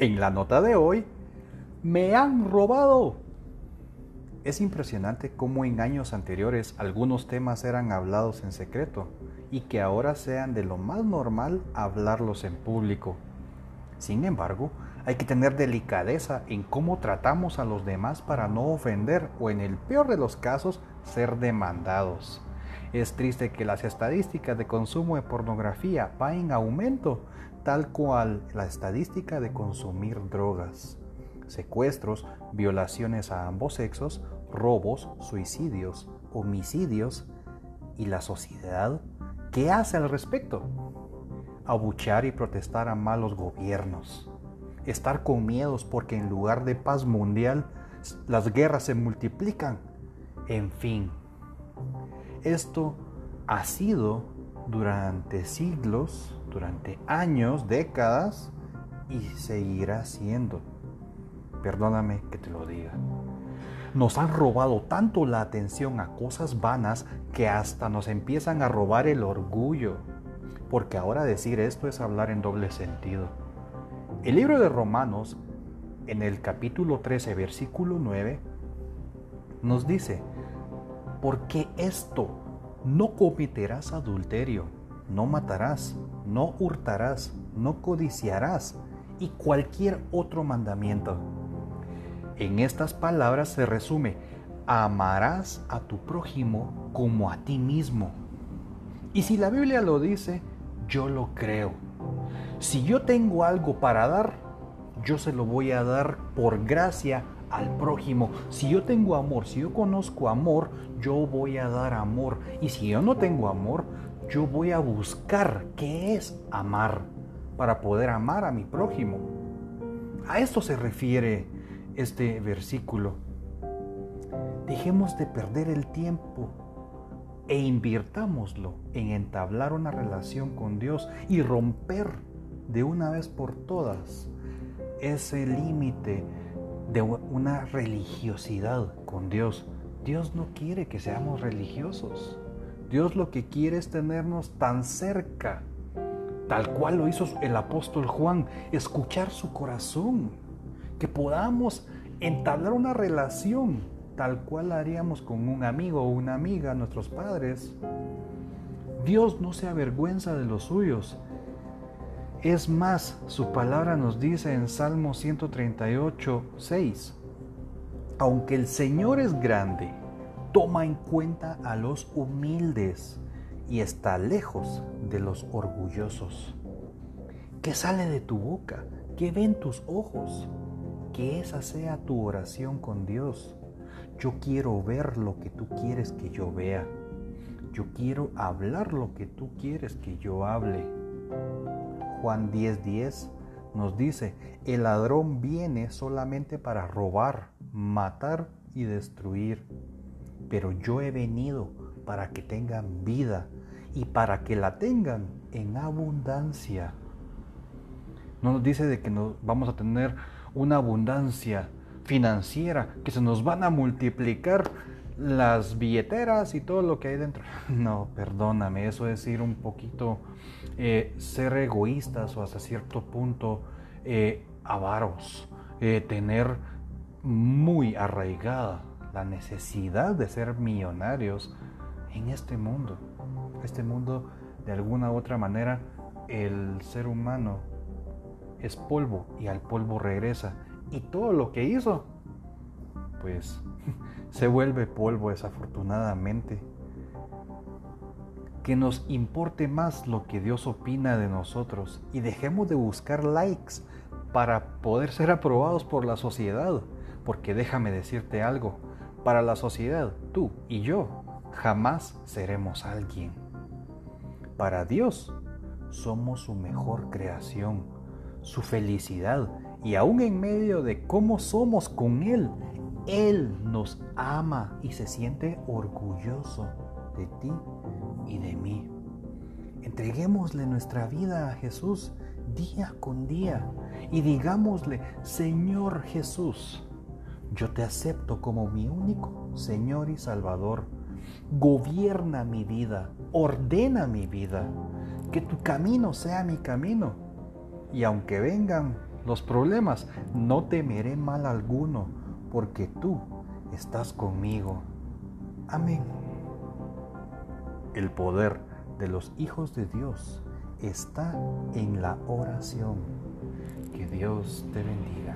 En la nota de hoy, me han robado. Es impresionante cómo en años anteriores algunos temas eran hablados en secreto y que ahora sean de lo más normal hablarlos en público. Sin embargo, hay que tener delicadeza en cómo tratamos a los demás para no ofender o en el peor de los casos ser demandados. Es triste que las estadísticas de consumo de pornografía vayan en aumento, tal cual la estadística de consumir drogas. Secuestros, violaciones a ambos sexos, robos, suicidios, homicidios y la sociedad, ¿qué hace al respecto? Abuchar y protestar a malos gobiernos. Estar con miedos porque en lugar de paz mundial las guerras se multiplican. En fin, esto ha sido durante siglos, durante años, décadas y seguirá siendo. Perdóname que te lo diga. Nos han robado tanto la atención a cosas vanas que hasta nos empiezan a robar el orgullo. Porque ahora decir esto es hablar en doble sentido. El libro de Romanos, en el capítulo 13, versículo 9, nos dice, porque esto, no cometerás adulterio, no matarás, no hurtarás, no codiciarás y cualquier otro mandamiento en estas palabras se resume, amarás a tu prójimo como a ti mismo. Y si la Biblia lo dice, yo lo creo. Si yo tengo algo para dar, yo se lo voy a dar por gracia al prójimo. Si yo tengo amor, si yo conozco amor, yo voy a dar amor. Y si yo no tengo amor, yo voy a buscar qué es amar para poder amar a mi prójimo. A esto se refiere este versículo. Dejemos de perder el tiempo e invirtámoslo en entablar una relación con Dios y romper de una vez por todas ese límite de una religiosidad con Dios. Dios no quiere que seamos religiosos. Dios lo que quiere es tenernos tan cerca, tal cual lo hizo el apóstol Juan, escuchar su corazón que podamos entablar una relación tal cual haríamos con un amigo o una amiga, nuestros padres. Dios no se avergüenza de los suyos. Es más, su palabra nos dice en Salmo 138, 6, aunque el Señor es grande, toma en cuenta a los humildes y está lejos de los orgullosos. ¿Qué sale de tu boca? ¿Qué ven tus ojos? que esa sea tu oración con Dios. Yo quiero ver lo que tú quieres que yo vea. Yo quiero hablar lo que tú quieres que yo hable. Juan 10:10 nos dice, el ladrón viene solamente para robar, matar y destruir. Pero yo he venido para que tengan vida y para que la tengan en abundancia. No nos dice de que nos vamos a tener una abundancia financiera, que se nos van a multiplicar las billeteras y todo lo que hay dentro. No, perdóname, eso es ir un poquito, eh, ser egoístas o hasta cierto punto eh, avaros, eh, tener muy arraigada la necesidad de ser millonarios en este mundo. Este mundo, de alguna u otra manera, el ser humano es polvo y al polvo regresa. Y todo lo que hizo, pues se vuelve polvo desafortunadamente. Que nos importe más lo que Dios opina de nosotros y dejemos de buscar likes para poder ser aprobados por la sociedad. Porque déjame decirte algo, para la sociedad, tú y yo jamás seremos alguien. Para Dios, somos su mejor creación su felicidad y aún en medio de cómo somos con Él, Él nos ama y se siente orgulloso de ti y de mí. Entreguémosle nuestra vida a Jesús día con día y digámosle, Señor Jesús, yo te acepto como mi único Señor y Salvador. Gobierna mi vida, ordena mi vida, que tu camino sea mi camino y aunque vengan los problemas, no temeré mal alguno, porque tú estás conmigo. Amén. El poder de los hijos de Dios está en la oración. Que Dios te bendiga.